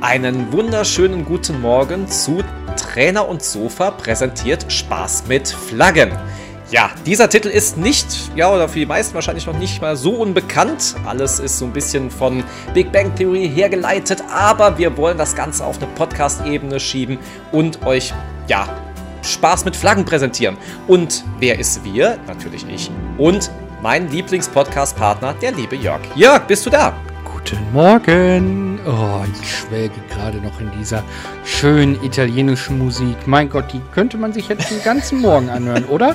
Einen wunderschönen guten Morgen zu Trainer und Sofa präsentiert Spaß mit Flaggen. Ja, dieser Titel ist nicht, ja, oder für die meisten wahrscheinlich noch nicht mal so unbekannt. Alles ist so ein bisschen von Big Bang Theory hergeleitet, aber wir wollen das Ganze auf eine Podcast-Ebene schieben und euch, ja, Spaß mit Flaggen präsentieren. Und wer ist wir? Natürlich ich. Und mein Lieblings-Podcast-Partner, der liebe Jörg. Jörg, bist du da? Guten Morgen. Oh, ich schwelge gerade noch in dieser schönen italienischen Musik. Mein Gott, die könnte man sich jetzt den ganzen Morgen anhören, oder?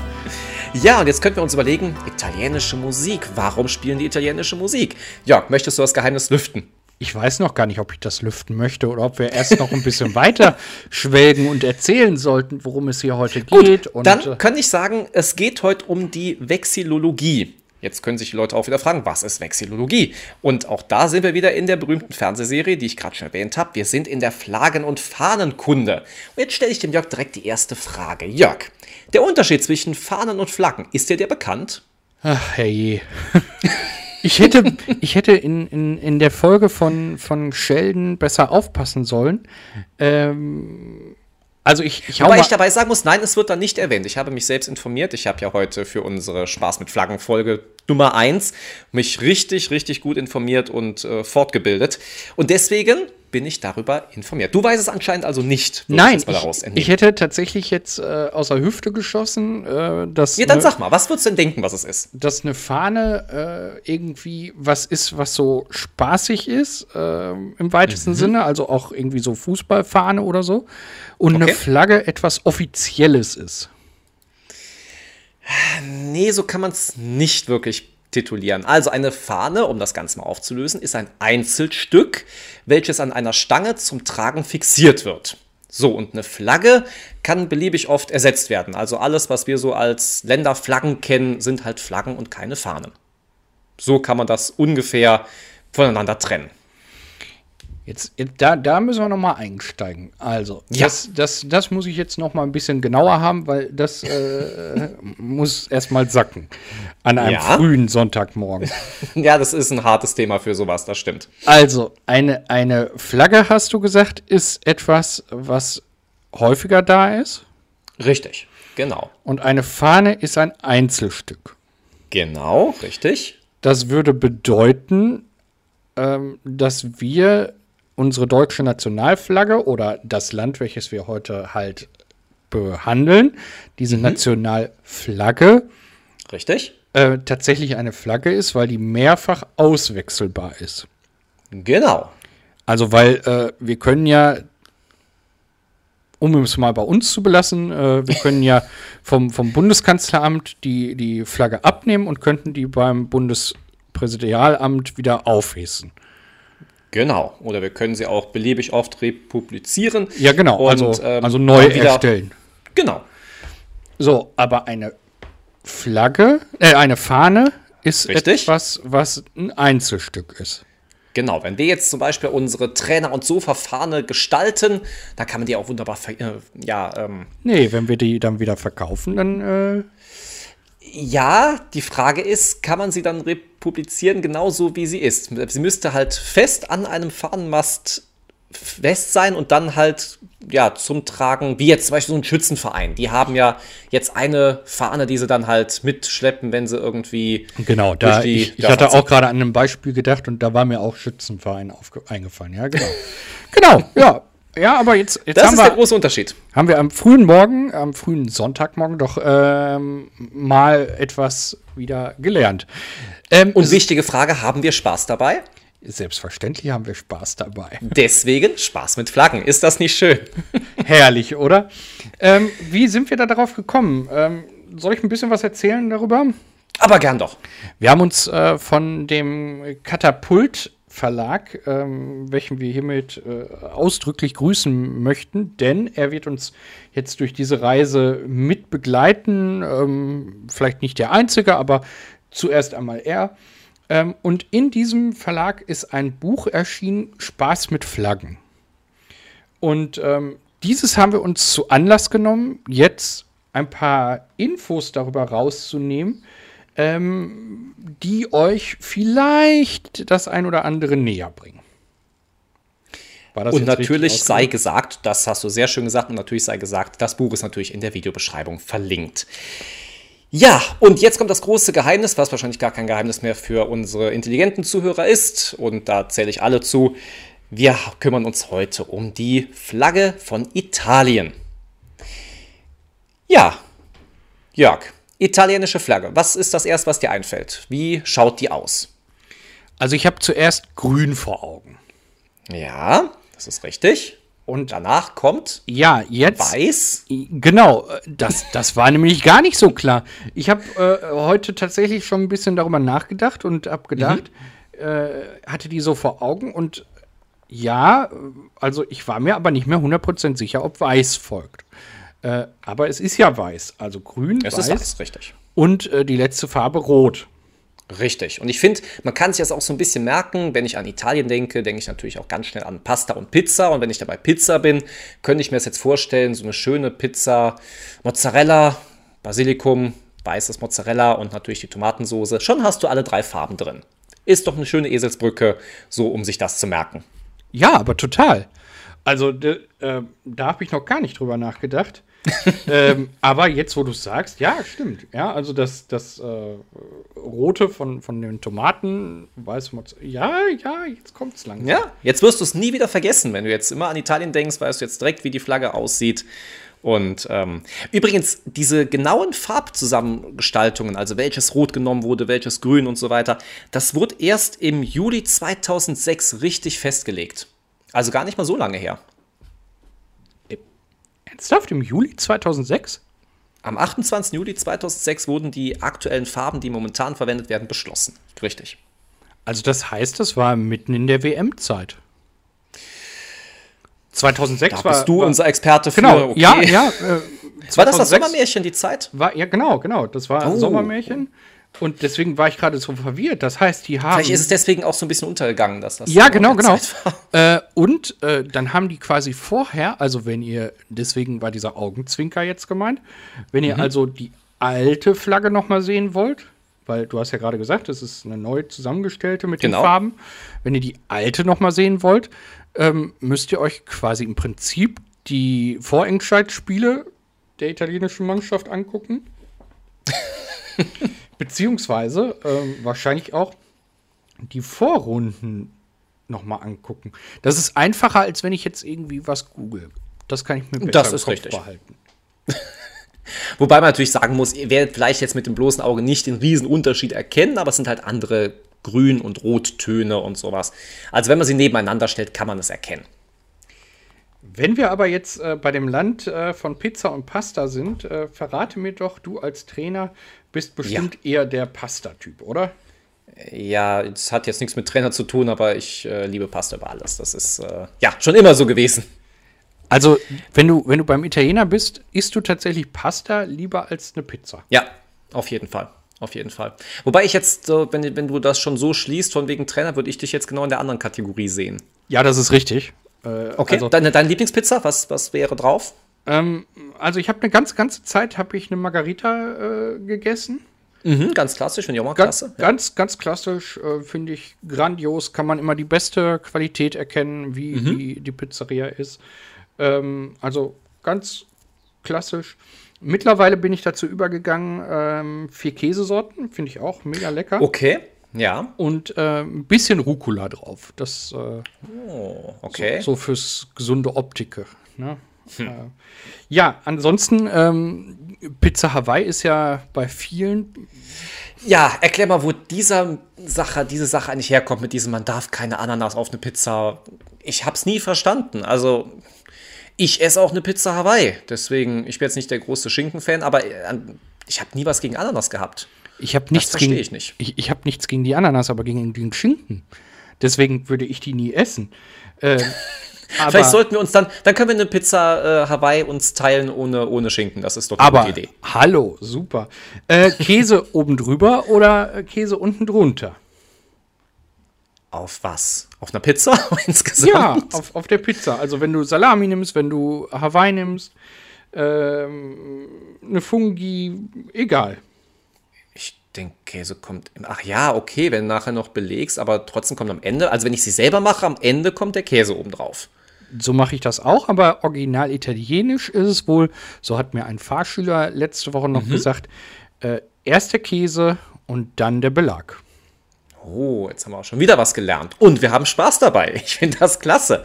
Ja, und jetzt könnten wir uns überlegen, italienische Musik. Warum spielen die italienische Musik? Jörg, möchtest du das Geheimnis lüften? Ich weiß noch gar nicht, ob ich das lüften möchte oder ob wir erst noch ein bisschen weiter schwelgen und erzählen sollten, worum es hier heute geht. Gut, dann äh, kann ich sagen, es geht heute um die Vexillologie. Jetzt können sich die Leute auch wieder fragen, was ist Vexillologie? Und auch da sind wir wieder in der berühmten Fernsehserie, die ich gerade schon erwähnt habe. Wir sind in der Flaggen- und Fahnenkunde. Und jetzt stelle ich dem Jörg direkt die erste Frage. Jörg, der Unterschied zwischen Fahnen und Flaggen, ist dir der bekannt? Ach, herrje. Ich hätte, ich hätte in, in, in der Folge von, von Sheldon besser aufpassen sollen. Ähm, also ich, ich Wobei ich dabei sagen muss, nein, es wird da nicht erwähnt. Ich habe mich selbst informiert. Ich habe ja heute für unsere Spaß mit Flaggen Folge Nummer 1 mich richtig, richtig gut informiert und äh, fortgebildet. Und deswegen bin ich darüber informiert. Du weißt es anscheinend also nicht. Nein, ich, ich, hätte tatsächlich jetzt äh, aus der Hüfte geschossen, äh, dass. Ja, dann ne, sag mal, was würdest du denn denken, was es ist? Dass eine Fahne äh, irgendwie was ist, was so spaßig ist, äh, im weitesten mhm. Sinne, also auch irgendwie so Fußballfahne oder so. Und okay. eine Flagge etwas Offizielles ist. Nee, so kann man es nicht wirklich titulieren. Also eine Fahne, um das Ganze mal aufzulösen, ist ein Einzelstück, welches an einer Stange zum Tragen fixiert wird. So, und eine Flagge kann beliebig oft ersetzt werden. Also alles, was wir so als Länderflaggen kennen, sind halt Flaggen und keine Fahnen. So kann man das ungefähr voneinander trennen. Jetzt, da, da müssen wir noch mal einsteigen. Also, ja. das, das, das muss ich jetzt noch mal ein bisschen genauer haben, weil das äh, muss erstmal sacken. An einem ja. frühen Sonntagmorgen. ja, das ist ein hartes Thema für sowas, das stimmt. Also, eine, eine Flagge, hast du gesagt, ist etwas, was häufiger da ist? Richtig, genau. Und eine Fahne ist ein Einzelstück. Genau, richtig. Das würde bedeuten, ähm, dass wir unsere deutsche Nationalflagge oder das Land, welches wir heute halt behandeln, diese mhm. Nationalflagge. Richtig. Äh, tatsächlich eine Flagge ist, weil die mehrfach auswechselbar ist. Genau. Also, weil äh, wir können ja, um es mal bei uns zu belassen, äh, wir können ja vom, vom Bundeskanzleramt die, die Flagge abnehmen und könnten die beim Bundespräsidialamt wieder aufhissen. Genau. Oder wir können sie auch beliebig oft republizieren. Ja, genau. Und, also, ähm, also neu erstellen. Genau. So, aber eine Flagge, äh, eine Fahne ist Richtig. etwas, was ein Einzelstück ist. Genau, wenn wir jetzt zum Beispiel unsere Trainer- und Sofa-Fahne gestalten, da kann man die auch wunderbar, äh, ja, ähm, Nee, wenn wir die dann wieder verkaufen, dann, äh ja, die Frage ist, kann man sie dann republizieren genauso wie sie ist? Sie müsste halt fest an einem Fahnenmast fest sein und dann halt ja zum Tragen, wie jetzt zum Beispiel so ein Schützenverein. Die haben ja jetzt eine Fahne, die sie dann halt mitschleppen, wenn sie irgendwie. Genau, da die, ich, ich hatte auch gerade an einem Beispiel gedacht und da war mir auch Schützenverein eingefallen. Ja, genau. genau, ja. Ja, aber jetzt, jetzt das ist wir, der große Unterschied. Haben wir am frühen Morgen, am frühen Sonntagmorgen doch ähm, mal etwas wieder gelernt. Ähm, Und wichtige Frage: Haben wir Spaß dabei? Selbstverständlich haben wir Spaß dabei. Deswegen Spaß mit Flaggen. Ist das nicht schön? Herrlich, oder? Ähm, wie sind wir da darauf gekommen? Ähm, soll ich ein bisschen was erzählen darüber? Aber gern doch. Wir haben uns äh, von dem Katapult Verlag, ähm, welchen wir hiermit äh, ausdrücklich grüßen möchten, denn er wird uns jetzt durch diese Reise mit begleiten. Ähm, vielleicht nicht der einzige, aber zuerst einmal er. Ähm, und in diesem Verlag ist ein Buch erschienen, Spaß mit Flaggen. Und ähm, dieses haben wir uns zu Anlass genommen, jetzt ein paar Infos darüber rauszunehmen, ähm, die euch vielleicht das ein oder andere näher bringen. und natürlich sei gesagt, das hast du sehr schön gesagt, und natürlich sei gesagt, das Buch ist natürlich in der Videobeschreibung verlinkt. Ja, und jetzt kommt das große Geheimnis, was wahrscheinlich gar kein Geheimnis mehr für unsere intelligenten Zuhörer ist. Und da zähle ich alle zu. Wir kümmern uns heute um die Flagge von Italien. Ja, Jörg, italienische Flagge. Was ist das erste, was dir einfällt? Wie schaut die aus? Also ich habe zuerst grün vor Augen. Ja, das ist richtig. Und danach kommt ja jetzt weiß. Genau, das, das war nämlich gar nicht so klar. Ich habe äh, heute tatsächlich schon ein bisschen darüber nachgedacht und habe gedacht, mhm. äh, hatte die so vor Augen und ja, also ich war mir aber nicht mehr 100% sicher, ob weiß folgt. Äh, aber es ist ja weiß, also grün, es weiß. ist weiß, richtig. Und äh, die letzte Farbe rot. Richtig. Und ich finde, man kann sich das auch so ein bisschen merken. Wenn ich an Italien denke, denke ich natürlich auch ganz schnell an Pasta und Pizza. Und wenn ich dabei Pizza bin, könnte ich mir das jetzt vorstellen, so eine schöne Pizza, Mozzarella, Basilikum, weißes Mozzarella und natürlich die Tomatensoße. Schon hast du alle drei Farben drin. Ist doch eine schöne Eselsbrücke, so um sich das zu merken. Ja, aber total. Also äh, da habe ich noch gar nicht drüber nachgedacht. ähm, aber jetzt, wo du es sagst, ja, stimmt. Ja, also das, das äh, Rote von, von den Tomaten, weiß man, ja, ja, jetzt kommt es langsam. Ja, jetzt wirst du es nie wieder vergessen. Wenn du jetzt immer an Italien denkst, weißt du jetzt direkt, wie die Flagge aussieht. Und ähm, übrigens, diese genauen Farbzusammengestaltungen, also welches Rot genommen wurde, welches Grün und so weiter, das wurde erst im Juli 2006 richtig festgelegt. Also gar nicht mal so lange her. Ernsthaft? Im Juli 2006? Am 28. Juli 2006 wurden die aktuellen Farben, die momentan verwendet werden, beschlossen. Richtig. Also das heißt, das war mitten in der WM-Zeit. 2006 da bist du war, unser Experte für. Genau, okay. ja, ja. Äh, war das das Sommermärchen, die Zeit? War, ja, genau, genau. Das war oh. Sommermärchen. Und deswegen war ich gerade so verwirrt. Das heißt, die haben. Vielleicht ist es deswegen auch so ein bisschen untergegangen, dass das. Ja, genau, genau. Äh, und äh, dann haben die quasi vorher, also wenn ihr, deswegen war dieser Augenzwinker jetzt gemeint, wenn ihr mhm. also die alte Flagge nochmal sehen wollt, weil du hast ja gerade gesagt, es ist eine neu zusammengestellte mit genau. den Farben. Wenn ihr die alte nochmal sehen wollt, ähm, müsst ihr euch quasi im Prinzip die Vorentscheidsspiele der italienischen Mannschaft angucken. Beziehungsweise ähm, wahrscheinlich auch die Vorrunden nochmal angucken. Das ist einfacher, als wenn ich jetzt irgendwie was google. Das kann ich mir besser das ist richtig. behalten. Wobei man natürlich sagen muss, ihr werdet vielleicht jetzt mit dem bloßen Auge nicht den riesen Unterschied erkennen, aber es sind halt andere Grün- und Rottöne und sowas. Also wenn man sie nebeneinander stellt, kann man es erkennen. Wenn wir aber jetzt äh, bei dem Land äh, von Pizza und Pasta sind, äh, verrate mir doch, du als Trainer bist bestimmt ja. eher der Pasta-Typ, oder? Ja, es hat jetzt nichts mit Trainer zu tun, aber ich äh, liebe Pasta über alles. Das ist äh, ja schon immer so gewesen. Also, wenn du, wenn du beim Italiener bist, isst du tatsächlich Pasta lieber als eine Pizza? Ja, auf jeden Fall. Auf jeden Fall. Wobei ich jetzt, wenn, wenn du das schon so schließt, von wegen Trainer, würde ich dich jetzt genau in der anderen Kategorie sehen. Ja, das ist richtig. Äh, okay, also, deine, deine Lieblingspizza, was, was wäre drauf? Ähm, also ich habe eine ganz ganze Zeit habe ich eine Margarita äh, gegessen. Mhm, ganz klassisch, finde ich auch mal ganz, klasse. Ganz, ganz klassisch, äh, finde ich grandios. Kann man immer die beste Qualität erkennen, wie mhm. die, die Pizzeria ist. Ähm, also ganz klassisch. Mittlerweile bin ich dazu übergegangen, ähm, vier Käsesorten, finde ich auch mega lecker. Okay, ja. Und äh, ein bisschen Rucola drauf. Das äh, oh, okay. So, so, fürs gesunde Optik. Ne? Hm. Ja, ansonsten, ähm, Pizza Hawaii ist ja bei vielen. Ja, erklär mal, wo dieser Sache, diese Sache eigentlich herkommt mit diesem, man darf keine Ananas auf eine Pizza. Ich hab's nie verstanden. Also, ich esse auch eine Pizza Hawaii. Deswegen, ich bin jetzt nicht der große Schinken-Fan, aber äh, ich habe nie was gegen Ananas gehabt. Ich habe nichts gegen. Ich, nicht. ich, ich habe nichts gegen die Ananas, aber gegen den Schinken. Deswegen würde ich die nie essen. Äh, Vielleicht sollten wir uns dann, dann können wir eine Pizza äh, Hawaii uns teilen ohne, ohne Schinken. Das ist doch eine aber, gute Idee. Hallo, super. Äh, Käse oben drüber oder äh, Käse unten drunter? Auf was? Auf einer Pizza insgesamt? Ja, auf, auf der Pizza. Also wenn du Salami nimmst, wenn du Hawaii nimmst, ähm, eine Fungi, egal. Ich denke, Käse kommt. Ach ja, okay, wenn du nachher noch belegst, aber trotzdem kommt am Ende. Also wenn ich sie selber mache, am Ende kommt der Käse oben drauf. So mache ich das auch, aber original italienisch ist es wohl, so hat mir ein Fahrschüler letzte Woche noch mhm. gesagt, äh, erst der Käse und dann der Belag. Oh, jetzt haben wir auch schon wieder was gelernt. Und wir haben Spaß dabei. Ich finde das klasse.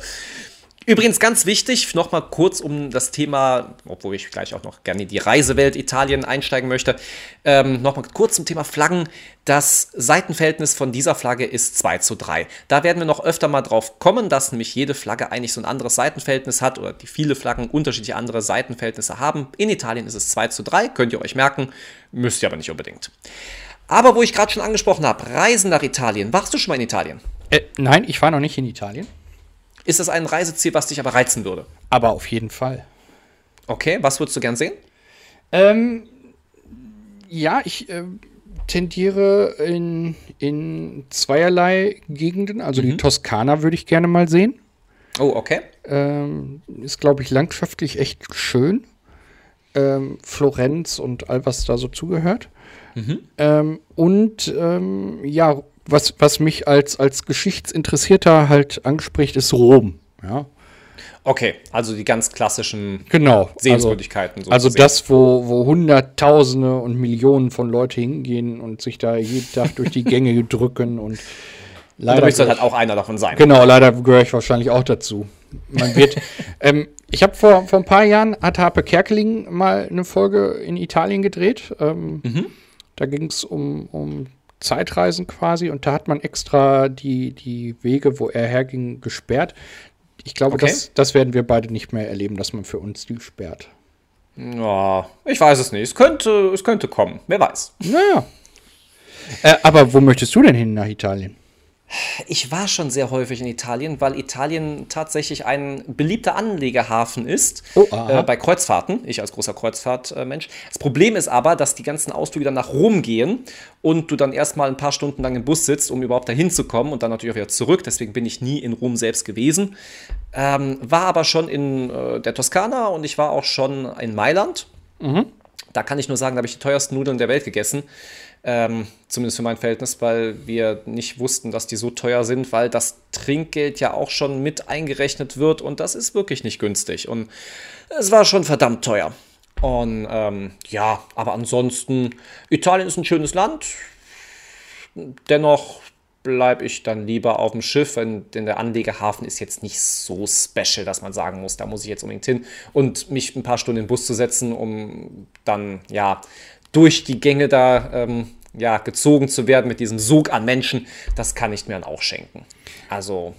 Übrigens ganz wichtig, nochmal kurz um das Thema, obwohl ich gleich auch noch gerne in die Reisewelt Italien einsteigen möchte, ähm, nochmal kurz zum Thema Flaggen. Das Seitenverhältnis von dieser Flagge ist 2 zu 3. Da werden wir noch öfter mal drauf kommen, dass nämlich jede Flagge eigentlich so ein anderes Seitenverhältnis hat oder die viele Flaggen unterschiedliche andere Seitenverhältnisse haben. In Italien ist es 2 zu 3, könnt ihr euch merken, müsst ihr aber nicht unbedingt. Aber wo ich gerade schon angesprochen habe, Reisen nach Italien. Warst du schon mal in Italien? Äh, nein, ich war noch nicht in Italien. Ist das ein Reiseziel, was dich aber reizen würde? Aber auf jeden Fall. Okay, was würdest du gern sehen? Ähm, ja, ich äh, tendiere in, in zweierlei Gegenden. Also mhm. die Toskana würde ich gerne mal sehen. Oh, okay. Ähm, ist, glaube ich, landschaftlich echt schön. Ähm, Florenz und all, was da so zugehört. Mhm. Ähm, und ähm, ja, was, was mich als, als Geschichtsinteressierter halt anspricht, ist Rom. Ja. Okay, also die ganz klassischen genau, Sehenswürdigkeiten. Also, also das, wo, wo Hunderttausende und Millionen von Leuten hingehen und sich da jeden Tag durch die Gänge drücken und leider. Und halt auch einer davon sein. Genau, leider gehöre ich wahrscheinlich auch dazu. Man wird. ähm, ich habe vor, vor ein paar Jahren hat Harpe Kerkeling mal eine Folge in Italien gedreht. Ähm, mhm. Da ging es um, um Zeitreisen quasi und da hat man extra die, die Wege, wo er herging, gesperrt. Ich glaube, okay. das, das werden wir beide nicht mehr erleben, dass man für uns die sperrt. Ja, ich weiß es nicht. Es könnte, es könnte kommen. Wer weiß. Naja. Äh, aber wo möchtest du denn hin nach Italien? Ich war schon sehr häufig in Italien, weil Italien tatsächlich ein beliebter Anlegerhafen ist oh, äh, bei Kreuzfahrten. Ich als großer Kreuzfahrtmensch. Das Problem ist aber, dass die ganzen Ausflüge dann nach Rom gehen und du dann erstmal ein paar Stunden lang im Bus sitzt, um überhaupt dahin zu kommen und dann natürlich auch wieder zurück. Deswegen bin ich nie in Rom selbst gewesen. Ähm, war aber schon in äh, der Toskana und ich war auch schon in Mailand. Mhm. Da kann ich nur sagen, da habe ich die teuersten Nudeln der Welt gegessen. Ähm, zumindest für mein Verhältnis, weil wir nicht wussten, dass die so teuer sind, weil das Trinkgeld ja auch schon mit eingerechnet wird und das ist wirklich nicht günstig. Und es war schon verdammt teuer. Und ähm, ja, aber ansonsten, Italien ist ein schönes Land. Dennoch bleibe ich dann lieber auf dem Schiff, denn der Anlegehafen ist jetzt nicht so special, dass man sagen muss, da muss ich jetzt unbedingt hin. Und mich ein paar Stunden in den Bus zu setzen, um dann ja durch die Gänge da ähm, ja, gezogen zu werden mit diesem Sog an Menschen, das kann ich mir dann auch schenken. Also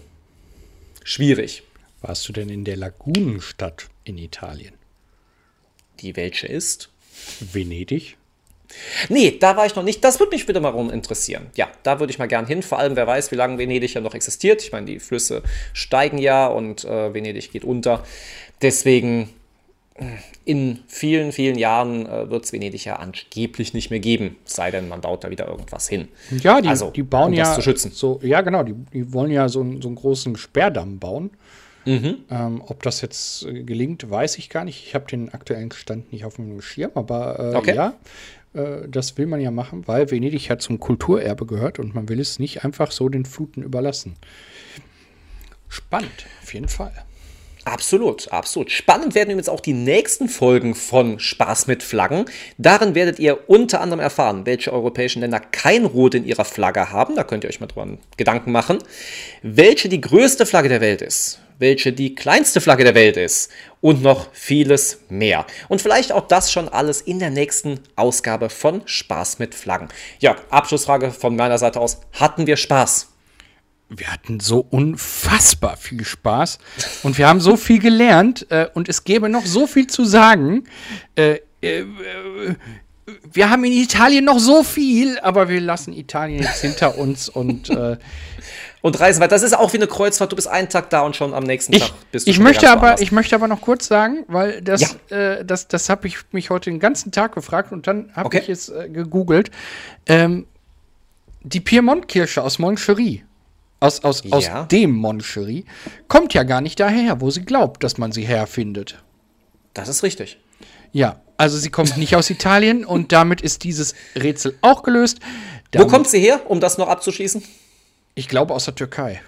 schwierig. Warst du denn in der Lagunenstadt in Italien? Die welche ist? Venedig. Nee, da war ich noch nicht. Das würde mich wieder mal interessieren. Ja, da würde ich mal gern hin. Vor allem, wer weiß, wie lange Venedig ja noch existiert. Ich meine, die Flüsse steigen ja und äh, Venedig geht unter. Deswegen in vielen, vielen Jahren äh, wird es Venedig ja angeblich nicht mehr geben, sei denn, man baut da wieder irgendwas hin. Ja, die, also, die bauen um ja das zu schützen. So, ja, genau, die, die wollen ja so, so einen großen Sperrdamm bauen. Mhm. Ähm, ob das jetzt äh, gelingt, weiß ich gar nicht. Ich habe den aktuellen Stand nicht auf dem Schirm, aber äh, okay. ja, äh, das will man ja machen, weil Venedig ja zum Kulturerbe gehört und man will es nicht einfach so den Fluten überlassen. Spannend, auf jeden Fall. Absolut, absolut. Spannend werden übrigens auch die nächsten Folgen von Spaß mit Flaggen. Darin werdet ihr unter anderem erfahren, welche europäischen Länder kein Rot in ihrer Flagge haben. Da könnt ihr euch mal drüber Gedanken machen. Welche die größte Flagge der Welt ist. Welche die kleinste Flagge der Welt ist. Und noch vieles mehr. Und vielleicht auch das schon alles in der nächsten Ausgabe von Spaß mit Flaggen. Ja, Abschlussfrage von meiner Seite aus. Hatten wir Spaß? Wir hatten so unfassbar viel Spaß und wir haben so viel gelernt äh, und es gäbe noch so viel zu sagen. Äh, äh, wir haben in Italien noch so viel, aber wir lassen Italien jetzt hinter uns und äh, und reisen weiter. Das ist auch wie eine Kreuzfahrt. Du bist einen Tag da und schon am nächsten ich, Tag bist du ich möchte aber, Ich möchte aber noch kurz sagen, weil das, ja. äh, das, das habe ich mich heute den ganzen Tag gefragt und dann habe okay. ich es äh, gegoogelt. Ähm, die Piemont-Kirsche aus Moncherie aus, aus, ja. aus dem Moncherie, kommt ja gar nicht daher, wo sie glaubt, dass man sie herfindet. Das ist richtig. Ja, also sie kommt nicht aus Italien und damit ist dieses Rätsel auch gelöst. Damit, wo kommt sie her, um das noch abzuschließen? Ich glaube aus der Türkei.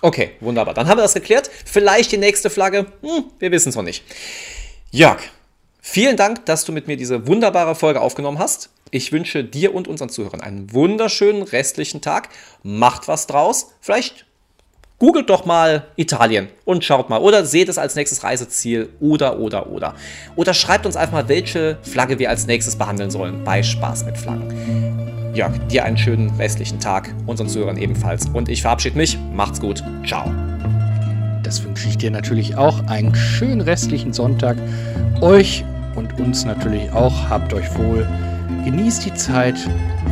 Okay, wunderbar. Dann haben wir das geklärt. Vielleicht die nächste Flagge. Hm, wir wissen es noch nicht. Jörg, vielen Dank, dass du mit mir diese wunderbare Folge aufgenommen hast. Ich wünsche dir und unseren Zuhörern einen wunderschönen restlichen Tag. Macht was draus. Vielleicht googelt doch mal Italien und schaut mal. Oder seht es als nächstes Reiseziel. Oder, oder, oder. Oder schreibt uns einfach mal, welche Flagge wir als nächstes behandeln sollen bei Spaß mit Flaggen. Jörg, dir einen schönen restlichen Tag, unseren Zuhörern ebenfalls. Und ich verabschiede mich. Macht's gut. Ciao. Das wünsche ich dir natürlich auch. Einen schönen restlichen Sonntag. Euch und uns natürlich auch. Habt euch wohl. Genießt die Zeit,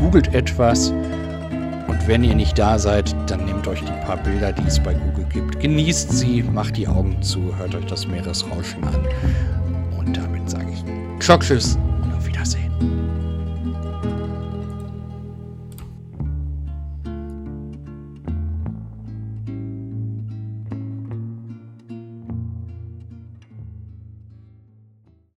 googelt etwas und wenn ihr nicht da seid, dann nehmt euch die paar Bilder, die es bei Google gibt. Genießt sie, macht die Augen zu, hört euch das Meeresrauschen an. Und damit sage ich Tschüss und auf Wiedersehen.